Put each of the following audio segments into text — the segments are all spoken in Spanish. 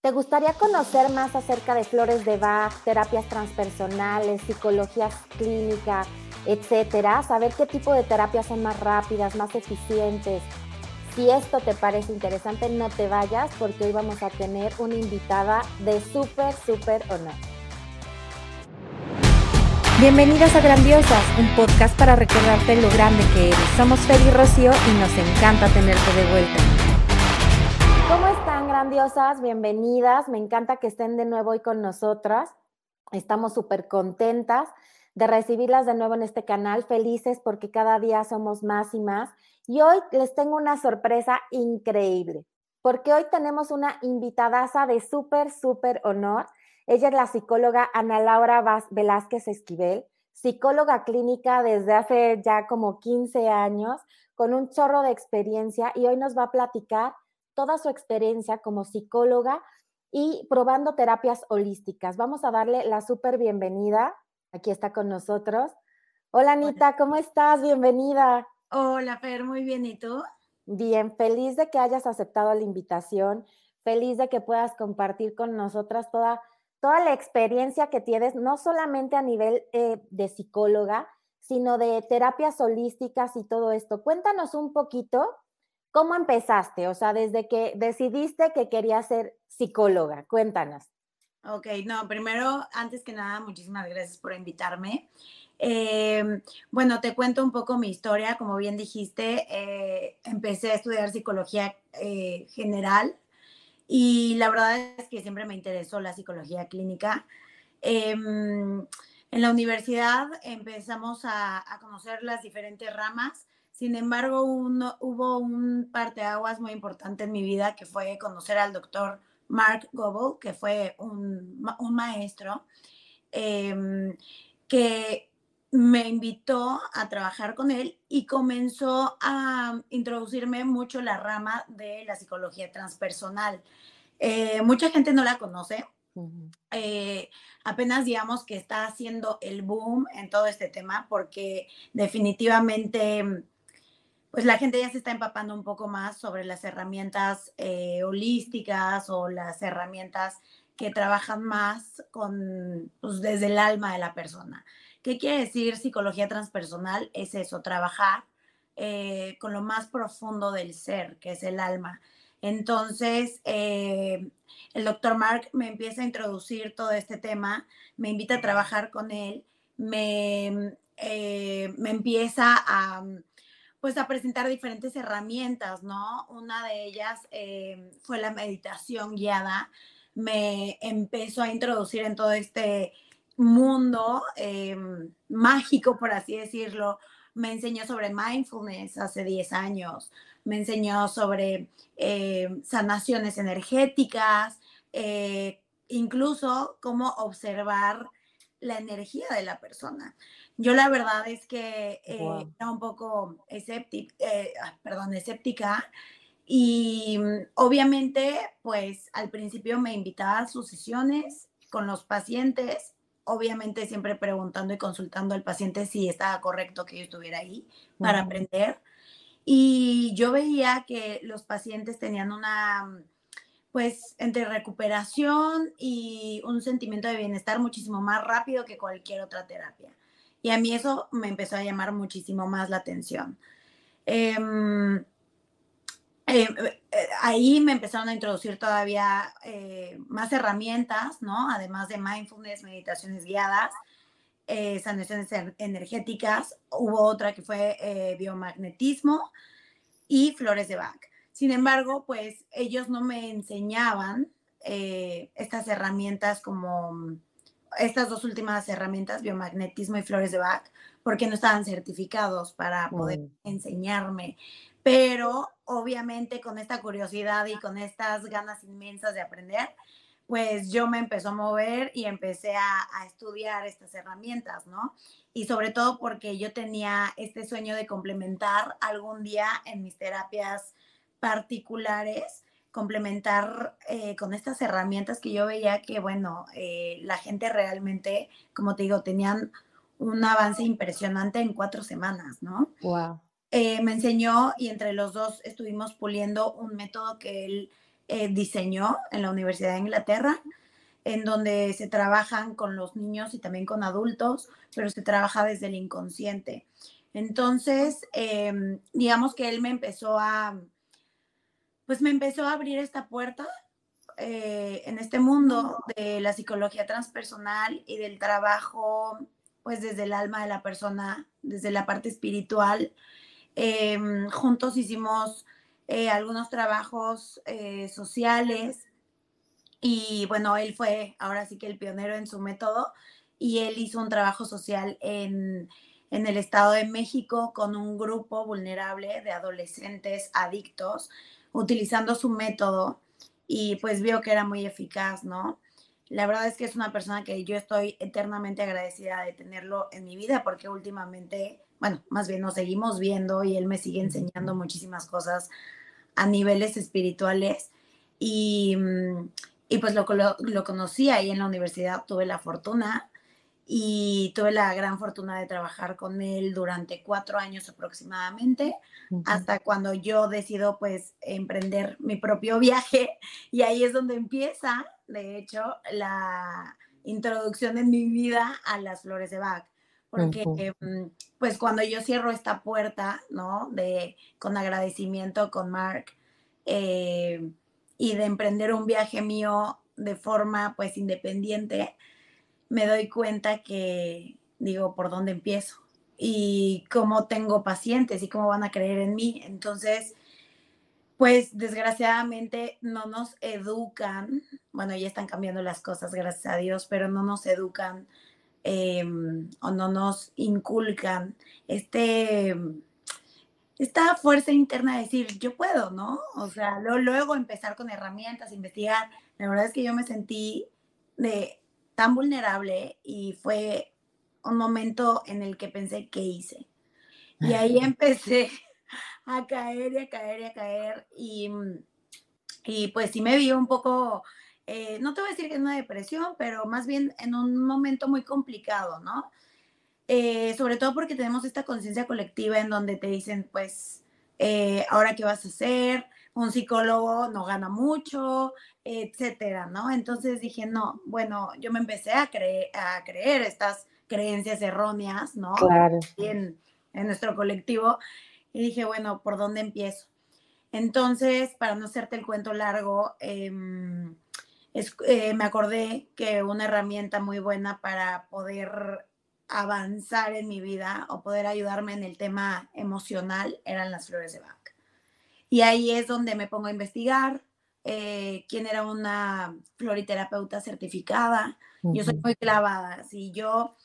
¿Te gustaría conocer más acerca de flores de Bach, terapias transpersonales, psicología clínica, etcétera? Saber qué tipo de terapias son más rápidas, más eficientes. Si esto te parece interesante, no te vayas porque hoy vamos a tener una invitada de súper, súper honor. Bienvenidas a Grandiosas, un podcast para recordarte lo grande que eres. Somos Fer y Rocío y nos encanta tenerte de vuelta. ¿Cómo están, grandiosas? Bienvenidas. Me encanta que estén de nuevo hoy con nosotras. Estamos súper contentas de recibirlas de nuevo en este canal, felices porque cada día somos más y más. Y hoy les tengo una sorpresa increíble, porque hoy tenemos una invitadaza de súper, súper honor. Ella es la psicóloga Ana Laura Velázquez Esquivel, psicóloga clínica desde hace ya como 15 años, con un chorro de experiencia y hoy nos va a platicar toda su experiencia como psicóloga y probando terapias holísticas. Vamos a darle la súper bienvenida. Aquí está con nosotros. Hola Anita, ¿cómo estás? Bienvenida. Hola Fer, muy bien. ¿Y tú? Bien, feliz de que hayas aceptado la invitación, feliz de que puedas compartir con nosotras toda, toda la experiencia que tienes, no solamente a nivel eh, de psicóloga, sino de terapias holísticas y todo esto. Cuéntanos un poquito ¿Cómo empezaste? O sea, desde que decidiste que querías ser psicóloga. Cuéntanos. Ok, no, primero, antes que nada, muchísimas gracias por invitarme. Em, bueno, te cuento un poco mi historia. Como bien dijiste, eh, empecé a estudiar psicología eh, general y la verdad es que siempre me interesó la psicología clínica. Em, en la universidad empezamos a, a conocer las diferentes ramas sin embargo, hubo un parteaguas muy importante en mi vida que fue conocer al doctor Mark Goebel, que fue un, maestro em, que me invitó a trabajar con él y comenzó a introducirme mucho la rama de la psicología transpersonal. Eh, mucha gente no la conoce. Eh, apenas digamos que está haciendo el boom en todo este tema porque definitivamente pues la gente ya se está empapando un poco más sobre las herramientas eh, holísticas o las herramientas que trabajan más con, pues, desde el alma de la persona. ¿Qué quiere decir psicología transpersonal? Es eso, trabajar eh, con lo más profundo del ser, que es el alma. Entonces, eh, el doctor Mark me empieza a introducir todo este tema, me invita a trabajar con él, me, me empieza a pues a presentar diferentes herramientas, ¿no? Una de ellas eh, fue la meditación guiada. Me empezó a introducir en todo este mundo eh, mágico, por así decirlo. Me enseñó sobre mindfulness hace 10 años. Me enseñó sobre eh, sanaciones energéticas, incluso cómo observar la energía de la persona. Yo la verdad es que eh, era un poco escéptica, eh, ah, perdón, escéptica y mm, obviamente pues al principio me invitaba a sus sesiones con los pacientes, obviamente siempre preguntando y consultando al paciente si estaba correcto que yo estuviera ahí para aprender. Y yo veía que los pacientes tenían una, mm, pues, entre recuperación y un sentimiento de bienestar muchísimo más rápido que cualquier otra terapia. Y a mí eso me empezó a llamar muchísimo más la atención. Em, em, eh, ahí me empezaron a introducir todavía eh, más herramientas, ¿no? Además de mindfulness, meditaciones guiadas, eh, sanaciones energéticas. Hubo otra que fue eh, biomagnetismo y flores de Bach. Sin embargo, pues ellos no me enseñaban estas herramientas como estas dos últimas herramientas, biomagnetismo y flores de Bach, porque no estaban certificados para poder mm. enseñarme. Pero obviamente con esta curiosidad y con estas ganas inmensas de aprender, pues yo me empezó a mover y empecé a, a, estudiar estas herramientas, ¿no? Y sobre todo porque yo tenía este sueño de complementar algún día en mis terapias particulares complementar eh, con estas herramientas que yo veía que, bueno, eh, la gente realmente, como te digo, tenían un avance impresionante en cuatro semanas, ¿no? Wow. Eh, me enseñó y entre los dos estuvimos puliendo un método que él diseñó en la Universidad de Inglaterra, en donde se trabajan con los niños y también con adultos, pero se trabaja desde el inconsciente. Entonces, em, digamos que él me empezó a, pues me empezó a abrir esta puerta eh, en este mundo de la psicología transpersonal y del trabajo, pues desde el alma de la persona, desde la parte espiritual. Em, juntos hicimos eh, algunos trabajos eh, sociales y bueno, él fue ahora sí que el pionero en su método y él hizo un trabajo social en, en el Estado de México con un grupo vulnerable de adolescentes adictos utilizando su método y pues vio que era muy eficaz, ¿no? La verdad es que es una persona que yo estoy eternamente agradecida de tenerlo en mi vida porque últimamente, bueno, más bien nos seguimos viendo y él me sigue enseñando muchísimas cosas a niveles espirituales y, mm, y pues lo, lo, lo conocí ahí en la universidad, tuve la fortuna y tuve la gran fortuna de trabajar con él durante cuatro años aproximadamente, hasta cuando yo decido pues emprender mi propio viaje y ahí es donde empieza, de hecho, la introducción en mi vida a las flores de Bach, porque mm, pues cuando yo cierro esta puerta, ¿no? De, con agradecimiento con Mark eh, y de emprender un viaje mío de forma pues independiente, me doy cuenta que digo, ¿por dónde empiezo? Y cómo tengo pacientes y cómo van a creer en mí. Entonces, pues desgraciadamente no nos educan, bueno, ya están cambiando las cosas, gracias a Dios, pero no nos educan em, o no nos inculcan este, esta fuerza interna de decir, yo puedo, ¿no? O sea, luego empezar con herramientas, investigar. La verdad es que yo me sentí de tan vulnerable y fue un momento en el que pensé, ¿qué hice? Y ahí empecé a caer y a caer y a caer y, y pues sí me vi un poco, eh, no te voy a decir que en una depresión, pero más bien en un momento muy complicado, ¿no? Eh, sobre todo porque tenemos esta conciencia colectiva en donde te dicen, pues, eh, ahora qué vas a hacer, un psicólogo no gana mucho, etcétera, ¿no? Entonces dije, no, bueno, yo me empecé a, creer, a creer estas creencias erróneas, ¿no? Claro. En, en nuestro colectivo. Y dije, bueno, ¿por dónde empiezo? Entonces, para no hacerte el cuento largo, em, eh, me acordé que una herramienta muy buena para poder avanzar en mi vida o poder ayudarme en el tema emocional eran las flores de Bach. Y ahí es donde me pongo a investigar eh, quién era una floriterapeuta certificada. Yo soy muy clavada. Si yo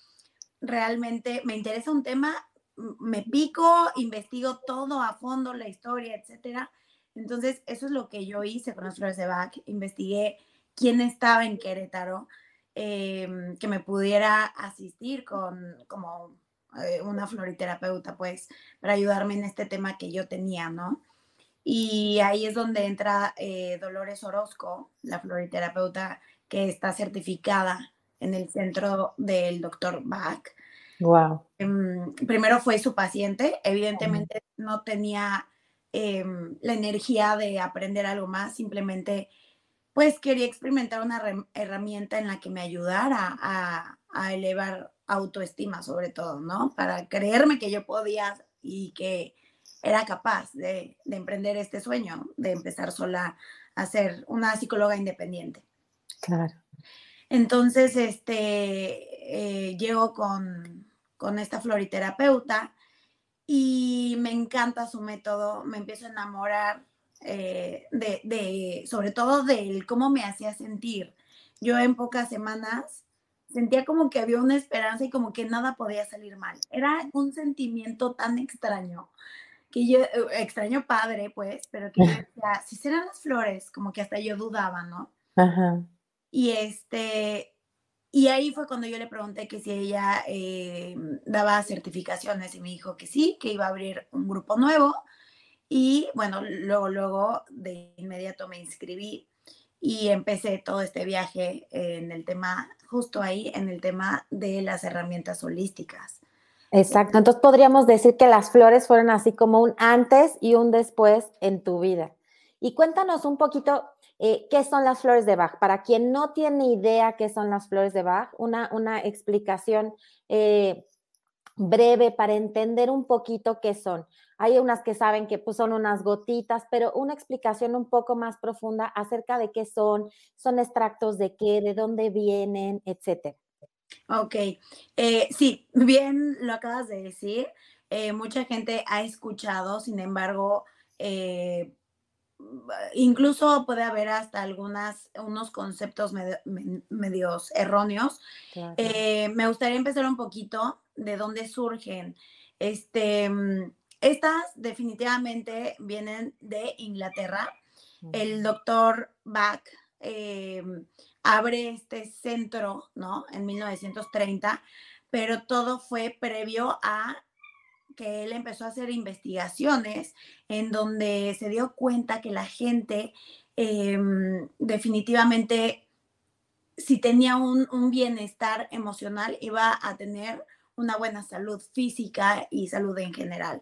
realmente me interesa un tema, me pico, investigo todo a fondo, la historia, etcétera. Entonces, eso es lo que yo hice con las flores de Bach. Investigué quién estaba en Querétaro, em, que me pudiera asistir con como eh, una floriterapeuta, pues, para ayudarme en este tema que yo tenía, ¿no? Y ahí es donde entra eh, Dolores Orozco, la floriterapeuta que está certificada en el centro del doctor Bach. Wow. Em, primero fue su paciente, evidentemente no tenía em, la energía de aprender algo más, simplemente pues quería experimentar una herramienta en la que me ayudara a, a elevar autoestima sobre todo, ¿no? Para creerme que yo podía y que era capaz de, emprender este sueño, de empezar sola a ser una psicóloga independiente. Claro. Entonces, este, eh, llego con, con esta floriterapeuta y me encanta su método, me empiezo a enamorar eh, de, de, sobre todo de cómo me hacía sentir. Yo en pocas semanas sentía como que había una esperanza y como que nada podía salir mal. Era un sentimiento tan extraño que yo, eh, extraño padre, pues, pero que yo decía, si serán las flores, como que hasta yo dudaba, ¿no? Ajá. Y este, y ahí fue cuando yo le pregunté que si ella eh, daba certificaciones y me dijo que sí, que iba a abrir un grupo nuevo. Y bueno, luego, luego de inmediato me inscribí y empecé todo este viaje en el tema, justo ahí, en el tema de las herramientas holísticas. Exacto, entonces podríamos decir que las flores fueron así como un antes y un después en tu vida. Y cuéntanos un poquito, Eh, ¿Qué son las flores de Bach? Para quien no tiene idea qué son las flores de Bach, una, una explicación eh, breve para entender un poquito qué son. Hay unas que saben que pues, son unas gotitas, pero una explicación un poco más profunda acerca de qué son, son extractos de qué, de dónde vienen, etcétera. Ok, eh, sí, bien lo acabas de decir. Eh, mucha gente ha escuchado, sin embargo, eh, incluso puede haber hasta algunas, unos conceptos medios erróneos. me gustaría empezar un poquito de dónde surgen. Este, mm, estas definitivamente vienen de Inglaterra. El doctor Bach abre este centro, ¿no? En 1930, pero todo fue previo a que él empezó a hacer investigaciones en donde se dio cuenta que la gente em, definitivamente, si tenía un, bienestar emocional, iba a tener una buena salud física y salud en general.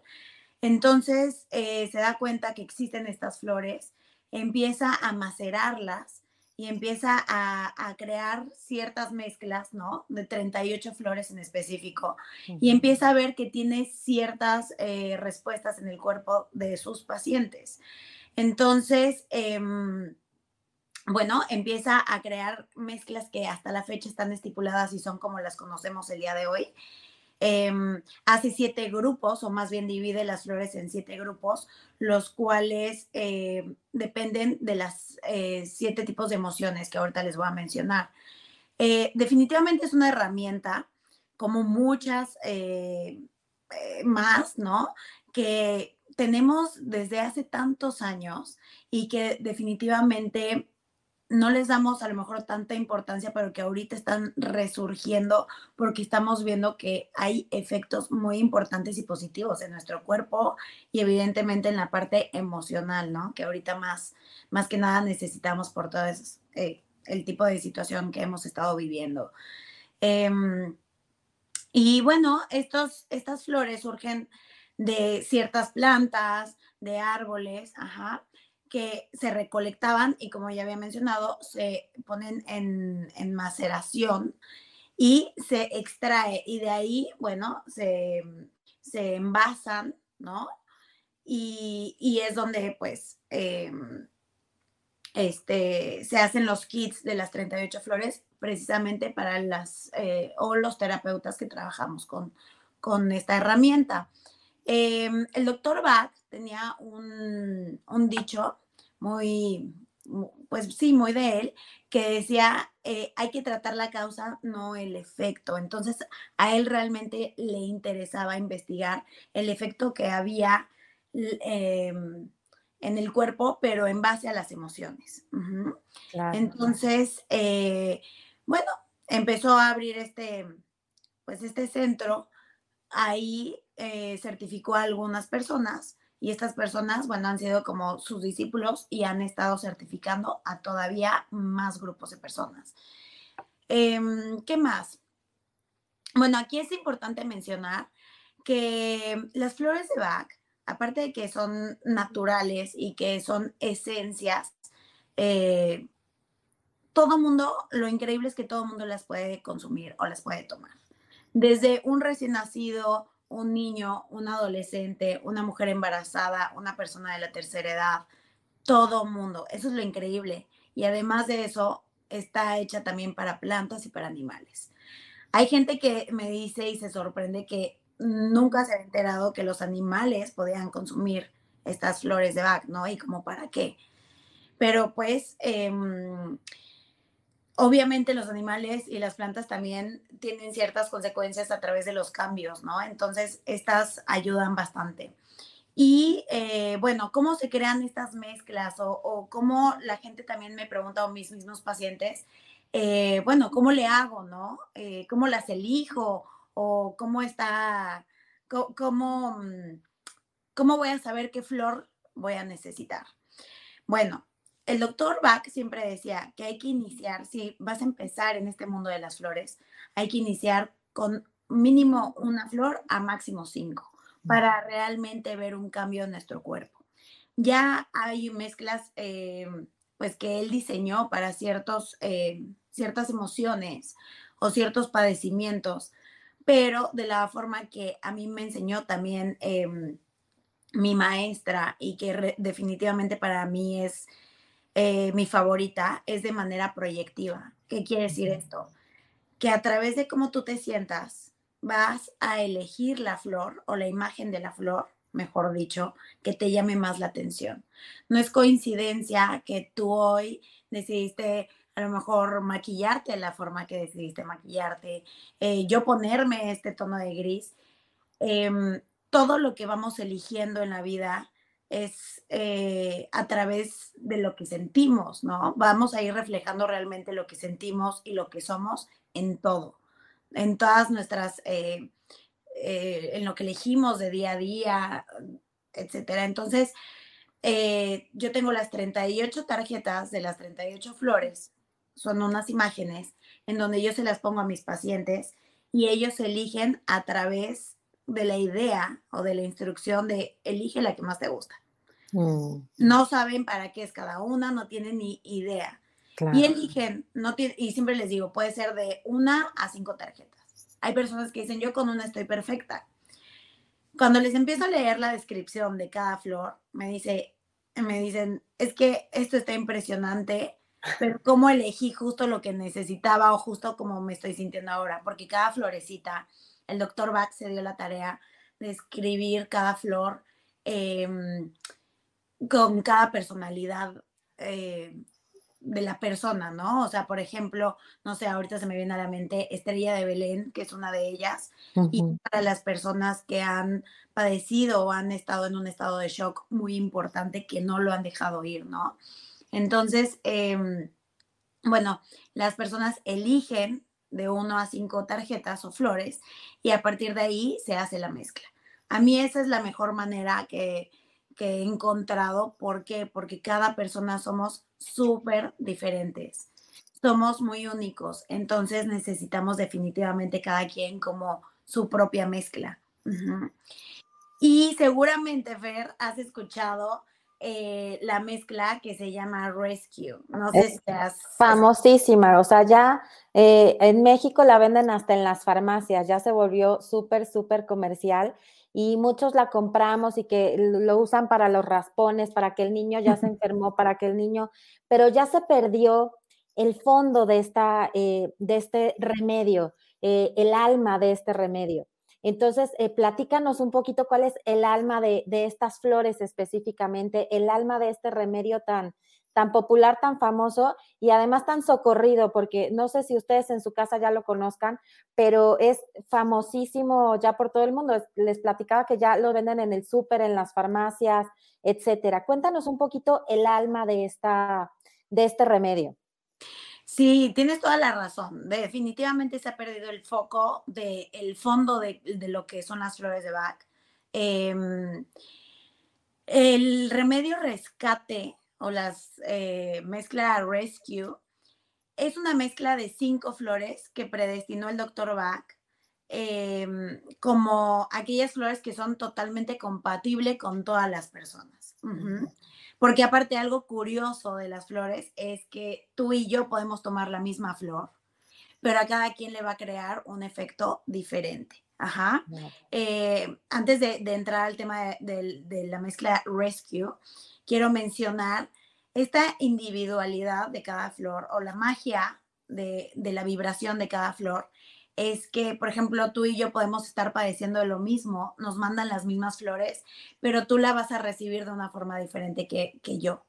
Entonces eh, se da cuenta que existen estas flores, empieza a macerarlas y empieza a, crear ciertas mezclas, ¿no? De 38 flores en específico. Y empieza a ver que tiene ciertas eh, respuestas en el cuerpo de sus pacientes. Entonces, em, bueno, empieza a crear mezclas que hasta la fecha están estipuladas y son como las conocemos el día de hoy. Em, hace siete grupos, o más bien divide las flores en siete grupos, los cuales eh, dependen de las eh, siete tipos de emociones que ahorita les voy a mencionar. Eh, definitivamente es una herramienta, como muchas más, ¿no? Que tenemos desde hace tantos años y que definitivamente no les damos a lo mejor tanta importancia, pero que ahorita están resurgiendo porque estamos viendo que hay efectos muy importantes y positivos en nuestro cuerpo y evidentemente en la parte emocional, ¿no? Que ahorita más, más que nada necesitamos por todo eh, el tipo de situación que hemos estado viviendo. Em, y bueno, estos, estas flores surgen de ciertas plantas, de árboles, ajá, que se recolectaban y como ya había mencionado, se ponen en, maceración y se extrae y de ahí, bueno, se, envasan, ¿no? Y, es donde pues em, este, se hacen los kits de las 38 flores precisamente para las eh, o los terapeutas que trabajamos con, con esta herramienta. Em, el doctor Bach tenía un, un dicho muy, pues sí, muy de él, que decía, eh, hay que tratar la causa, no el efecto. Entonces, a él realmente le interesaba investigar el efecto que había em, en el cuerpo, pero en base a las emociones. Entonces, eh, bueno, empezó a abrir este, pues este centro, ahí eh, certificó a algunas personas y estas personas, bueno, han sido como sus discípulos y han estado certificando a todavía más grupos de personas. Em, ¿Qué más? Bueno, aquí es importante mencionar que las flores de Bach, aparte de que son naturales y que son esencias, eh, todo mundo, lo increíble es que todo mundo las puede consumir o las puede tomar. Desde un recién nacido, un niño, un adolescente, una mujer embarazada, una persona de la tercera edad, todo mundo. Eso es lo increíble. Y además de eso, está hecha también para plantas y para animales. Hay gente que me dice y se sorprende que nunca se ha enterado que los animales podían consumir estas flores de Bach, ¿no? Y como para qué. Pero pues em, obviamente los animales y las plantas también tienen ciertas consecuencias a través de los cambios, ¿no? Entonces, estas ayudan bastante. Y eh, bueno, ¿cómo se crean estas mezclas? O, cómo la gente también me pregunta, o mis mismos pacientes, eh, bueno, ¿cómo le hago, no? Eh, ¿Cómo las elijo? ¿O cómo está, cómo, mm, cómo voy a saber qué flor voy a necesitar? Bueno, el doctor Bach siempre decía que hay que iniciar, si vas a empezar en este mundo de las flores, hay que iniciar con mínimo una flor a máximo cinco para realmente ver un cambio en nuestro cuerpo. Ya hay mezclas, eh, pues que él diseñó para ciertos, eh, ciertas emociones o ciertos padecimientos, pero de la forma que a mí me enseñó también em, mi maestra y que definitivamente para mí es eh, mi favorita, es de manera proyectiva. ¿Qué quiere decir esto? Que a través de cómo tú te sientas, vas a elegir la flor o la imagen de la flor, mejor dicho, que te llame más la atención. No es coincidencia que tú hoy decidiste a lo mejor maquillarte la forma que decidiste maquillarte, eh, yo ponerme este tono de gris. Em, todo lo que vamos eligiendo en la vida es eh, a través de lo que sentimos, ¿no? Vamos a ir reflejando realmente lo que sentimos y lo que somos en todo, en todas nuestras, eh, eh, en lo que elegimos de día a día, etcétera. Entonces, yo tengo las 38 tarjetas de las 38 flores, son unas imágenes en donde yo se las pongo a mis pacientes y ellos eligen a través de la idea o de la instrucción de elige la que más te gusta. Mm. No saben para qué es cada una, no tienen ni idea. Y eligen, no y siempre les digo, puede ser de una a cinco tarjetas. Hay personas que dicen, yo con una estoy perfecta. Cuando les empiezo a leer la descripción de cada flor, me, dice, me dicen, es que esto está impresionante, pero ¿cómo elegí justo lo que necesitaba o justo como me estoy sintiendo ahora? Porque cada florecita el doctor Bach se dio la tarea de escribir cada flor em, con cada personalidad eh, de la persona, ¿no? O sea, por ejemplo, no sé, ahorita se me viene a la mente Estrella de Belén, que es una de ellas, y para las personas que han padecido o han estado en un estado de shock muy importante que no lo han dejado ir, ¿no? Entonces, em, bueno, las personas eligen de uno a cinco tarjetas o flores y a partir de ahí se hace la mezcla. A mí esa es la mejor manera que, he encontrado. ¿Por qué? Porque cada persona somos súper diferentes. Somos muy únicos. Entonces necesitamos definitivamente cada quien como su propia mezcla. Y seguramente, Fer, has escuchado eh, la mezcla que se llama Rescue. No sé si Famosísima, o sea, ya eh, en México la venden hasta en las farmacias, ya se volvió súper, súper comercial y muchos la compramos y que lo usan para los raspones, para que el niño ya se enfermó, para que el niño, pero ya se perdió el fondo de, esta, eh, de este remedio, el alma de este remedio. Entonces, eh, platícanos un poquito cuál es el alma de, estas flores específicamente, el alma de este remedio tan, tan popular, tan famoso y además tan socorrido, porque no sé si ustedes en su casa ya lo conozcan, pero es famosísimo ya por todo el mundo. Les platicaba que ya lo venden en el súper, en las farmacias, etcétera. Cuéntanos un poquito el alma de, esta, de este remedio. Sí, tienes toda la razón. Definitivamente se ha perdido el foco del el fondo de, lo que son las flores de Bach. Em, el remedio rescate o las eh, mezcla rescue es una mezcla de cinco flores que predestinó el doctor Bach em, como aquellas flores que son totalmente compatibles con todas las personas. Porque aparte algo curioso de las flores es que tú y yo podemos tomar la misma flor, pero a cada quien le va a crear un efecto diferente. Ajá. Eh, antes de, entrar al tema de, la mezcla Rescue, quiero mencionar esta individualidad de cada flor o la magia de, de la vibración de cada flor es que, por ejemplo, tú y yo podemos estar padeciendo de lo mismo, nos mandan las mismas flores, pero tú la vas a recibir de una forma diferente que, yo.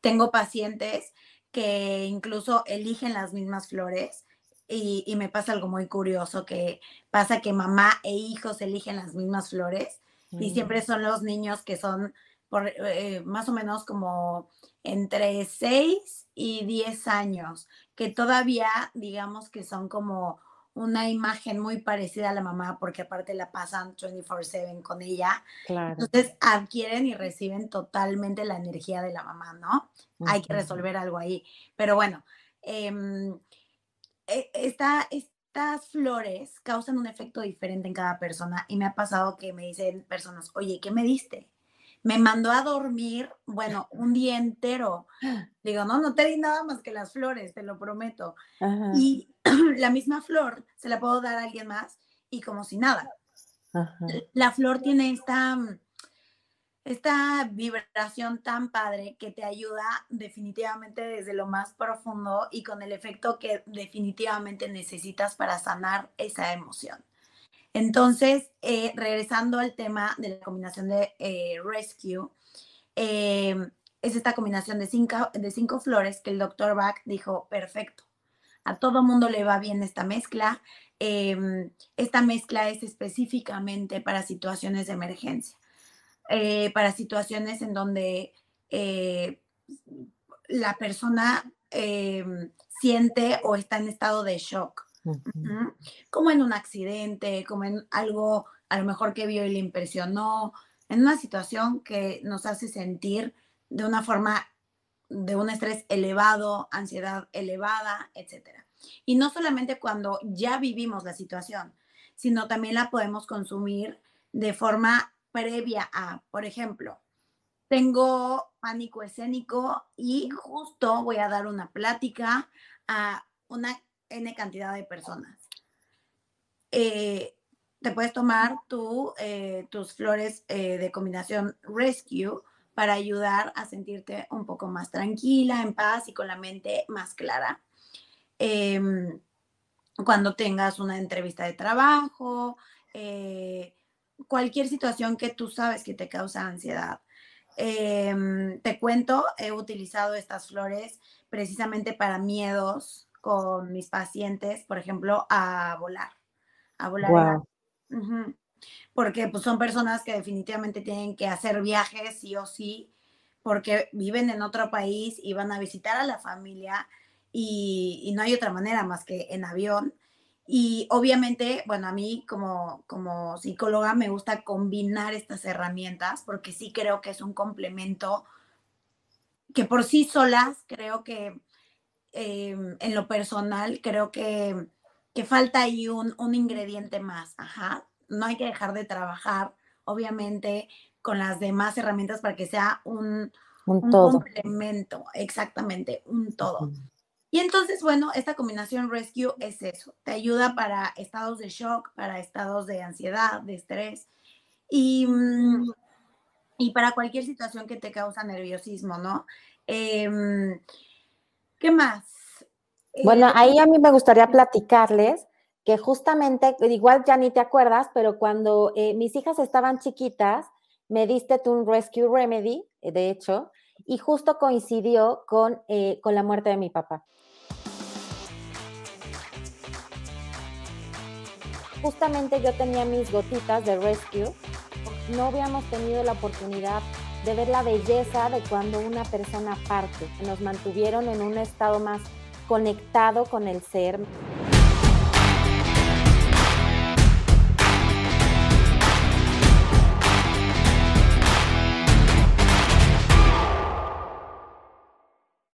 Tengo pacientes que incluso eligen las mismas flores y, me pasa algo muy curioso, que pasa que mamá e hijos eligen las mismas flores y siempre son los niños que son por, eh, más o menos como entre 6 y 10 años, que todavía digamos que son como una imagen muy parecida a la mamá, porque aparte la pasan 24/7 con ella. Entonces adquieren y reciben totalmente la energía de la mamá, ¿no? Hay que resolver algo ahí. Pero bueno, em, e, estas flores causan un efecto diferente en cada persona y me ha pasado que me dicen personas, oye, ¿qué me diste? me mandó a dormir, bueno, un día entero. Digo, no, no te di nada más que las flores, te lo prometo. Y la misma flor se la puedo dar a alguien más y como si nada. La flor tiene esta, esta vibración tan padre que te ayuda definitivamente desde lo más profundo y con el efecto que definitivamente necesitas para sanar esa emoción. Entonces, eh, regresando al tema de la combinación de eh, Rescue, em, es esta combinación de cinco, de cinco flores que el doctor Bach dijo, perfecto, a todo mundo le va bien esta mezcla. Em, esta mezcla es específicamente para situaciones de emergencia, eh, para situaciones en donde la persona em, siente o está en estado de shock como en un accidente, como en algo a lo mejor que vio y le impresionó, en una situación que nos hace sentir de una forma de un estrés elevado, ansiedad elevada, etc. Y no solamente cuando ya vivimos la situación, sino también la podemos consumir de forma previa a, por ejemplo, tengo pánico escénico y justo voy a dar una plática a una N cantidad de personas. Eh, te puedes tomar eh, tus flores eh, de combinación Rescue para ayudar a sentirte un poco más tranquila, en paz y con la mente más clara. Em, cuando tengas una entrevista de trabajo, cualquier situación que tú sabes que te causa ansiedad. Em, te cuento, he utilizado estas flores precisamente para miedos, con mis pacientes, por ejemplo, a volar, a volar. Porque pues, son personas que definitivamente tienen que hacer viajes sí o sí, porque viven en otro país y van a visitar a la familia y, no hay otra manera más que en avión. Y obviamente, bueno, a mí como, como psicóloga me gusta combinar estas herramientas porque sí creo que es un complemento que por sí solas creo que Em, en lo personal, creo que, que falta ahí un, un, ingrediente más. Ajá. No hay que dejar de trabajar, obviamente, con las demás herramientas para que sea un, un, complemento, exactamente, un todo. Y entonces, bueno, esta combinación Rescue es eso, te ayuda para estados de shock, para estados de ansiedad, de estrés y, mm, y para cualquier situación que te causa nerviosismo, ¿no? Eh, ¿Qué más? Bueno, ahí a mí me gustaría platicarles que justamente, igual ya ni te acuerdas, pero cuando eh, mis hijas estaban chiquitas, me diste tú un Rescue Remedy, eh, de hecho, y justo coincidió con, eh, con la muerte de mi papá. Justamente yo tenía mis gotitas de Rescue, no habíamos tenido la oportunidad de ver la belleza de cuando una persona parte. Nos mantuvieron en un estado más conectado con el ser.